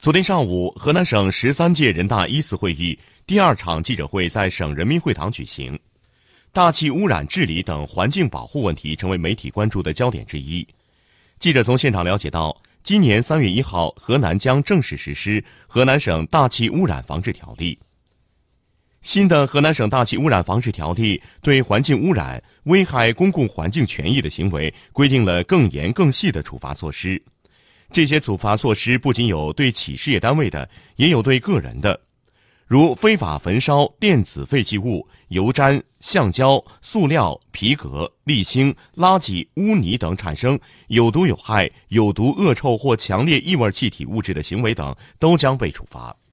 昨天上午，河南省十三届人大一次会议第二场记者会在省人民会堂举行，大气污染治理等环境保护问题成为媒体关注的焦点之一。记者从现场了解到，今年三月一号，河南将正式实施《河南省大气污染防治条例》。新的《河南省大气污染防治条例》对环境污染、危害公共环境权益的行为规定了更严更细的处罚措施。这些处罚措施不仅有对企事业单位的，也有对个人的，如非法焚烧电子废弃物、油毡、橡胶、塑料、皮革、沥青、垃圾、污泥等产生有毒有害、有毒恶臭或强烈异味气体物质的行为等，都将被处罚。